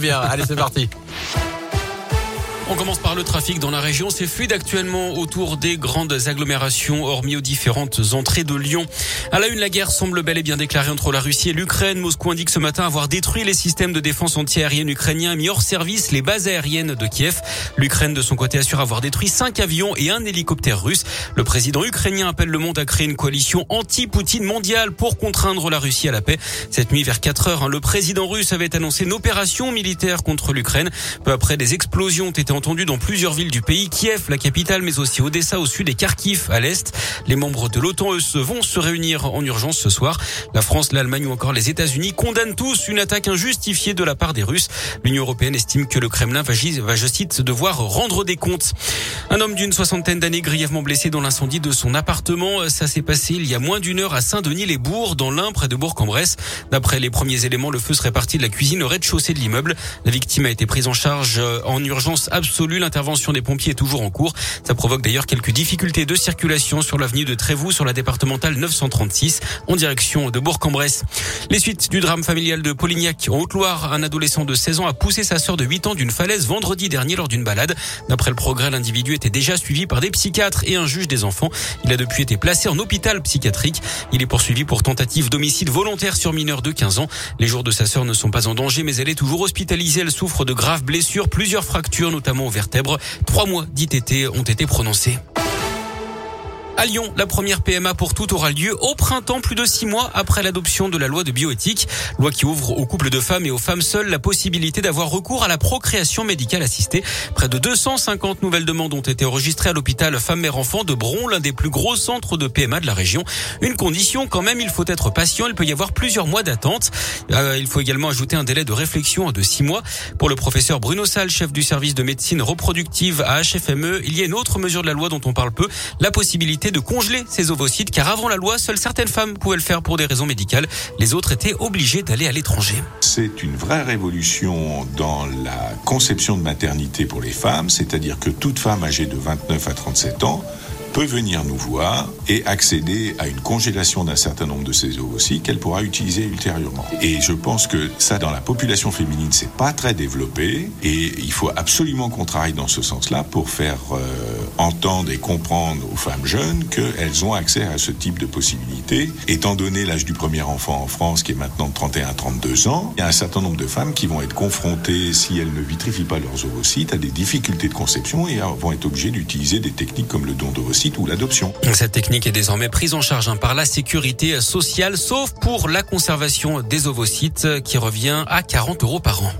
Bien, allez, c'est parti. On commence par le trafic dans la région. C'est fluide actuellement autour des grandes agglomérations, hormis aux différentes entrées de Lyon. À la une, la guerre semble bel et bien déclarée entre la Russie et l'Ukraine. Moscou indique ce matin avoir détruit les systèmes de défense antiaérienne ukrainiens et mis hors service les bases aériennes de Kiev. L'Ukraine, de son côté, assure avoir détruit cinq avions et un hélicoptère russe. Le président ukrainien appelle le monde à créer une coalition anti-Poutine mondiale pour contraindre la Russie à la paix. Cette nuit, vers 4 heures, hein, le président russe avait annoncé une opération militaire contre l'Ukraine. Peu après, des explosions ont été entendu dans plusieurs villes du pays, Kiev, la capitale, mais aussi Odessa au sud et Kharkiv à l'est. Les membres de l'OTAN, eux, vont se réunir en urgence ce soir. La France, l'Allemagne ou encore les États-Unis condamnent tous une attaque injustifiée de la part des Russes. L'Union européenne estime que le Kremlin va, va, je cite, devoir rendre des comptes. Un homme d'une soixantaine d'années grièvement blessé dans l'incendie de son appartement. Ça s'est passé il y a moins d'une heure à Saint-Denis-les-Bourgs, dans l'Ain, près de Bourg-en-Bresse. D'après les premiers éléments, le feu serait parti de la cuisine au rez-de-chaussée de l'immeuble. La victime a été prise en charge en urgence absolue. L'intervention des pompiers est toujours en cours. Ça provoque d'ailleurs quelques difficultés de circulation sur l'avenue de Trévoux, sur la départementale 936, en direction de Bourg-en-Bresse. Les suites du drame familial de Polignac en Haute-Loire. Un adolescent de 16 ans a poussé sa sœur de 8 ans d'une falaise vendredi dernier lors d'une balade. D'après le progrès, l'individu était déjà suivi par des psychiatres et un juge des enfants. Il a depuis été placé en hôpital psychiatrique. Il est poursuivi pour tentative d'homicide volontaire sur mineur de 15 ans. Les jours de sa sœur ne sont pas en danger, mais elle est toujours hospitalisée. Elle souffre de graves blessures, plusieurs fractures, notamment aux vertèbres. Trois mois d'ITT ont été prononcés. À Lyon, la première PMA pour tout aura lieu au printemps, plus de six mois après l'adoption de la loi de bioéthique, loi qui ouvre aux couples de femmes et aux femmes seules la possibilité d'avoir recours à la procréation médicale assistée. Près de 250 nouvelles demandes ont été enregistrées à l'hôpital Femmes-Mères-Enfants de Bron, l'un des plus gros centres de PMA de la région. Une condition quand même, il faut être patient, il peut y avoir plusieurs mois d'attente. Euh, il faut également ajouter un délai de réflexion de six mois. Pour le professeur Bruno Salle, chef du service de médecine reproductive à HFME, il y a une autre mesure de la loi dont on parle peu, la possibilité de congeler ces ovocytes car avant la loi, seules certaines femmes pouvaient le faire pour des raisons médicales. Les autres étaient obligées d'aller à l'étranger. C'est une vraie révolution dans la conception de maternité pour les femmes, c'est-à-dire que toute femme âgée de 29 à 37 ans peut venir nous voir et accéder à une congélation d'un certain nombre de ses ovocytes qu'elle pourra utiliser ultérieurement. Et je pense que ça, dans la population féminine, c'est pas très développé et il faut absolument qu'on travaille dans ce sens-là pour faire euh, entendre et comprendre aux femmes jeunes qu'elles ont accès à ce type de possibilités. Étant donné l'âge du premier enfant en France qui est maintenant de 31 à 32 ans, il y a un certain nombre de femmes qui vont être confrontées, si elles ne vitrifient pas leurs ovocytes, à des difficultés de conception et vont être obligées d'utiliser des techniques comme le don d'ovocytes cette technique est désormais prise en charge hein, par la sécurité sociale, sauf pour la conservation des ovocytes qui revient à 40 euros par an.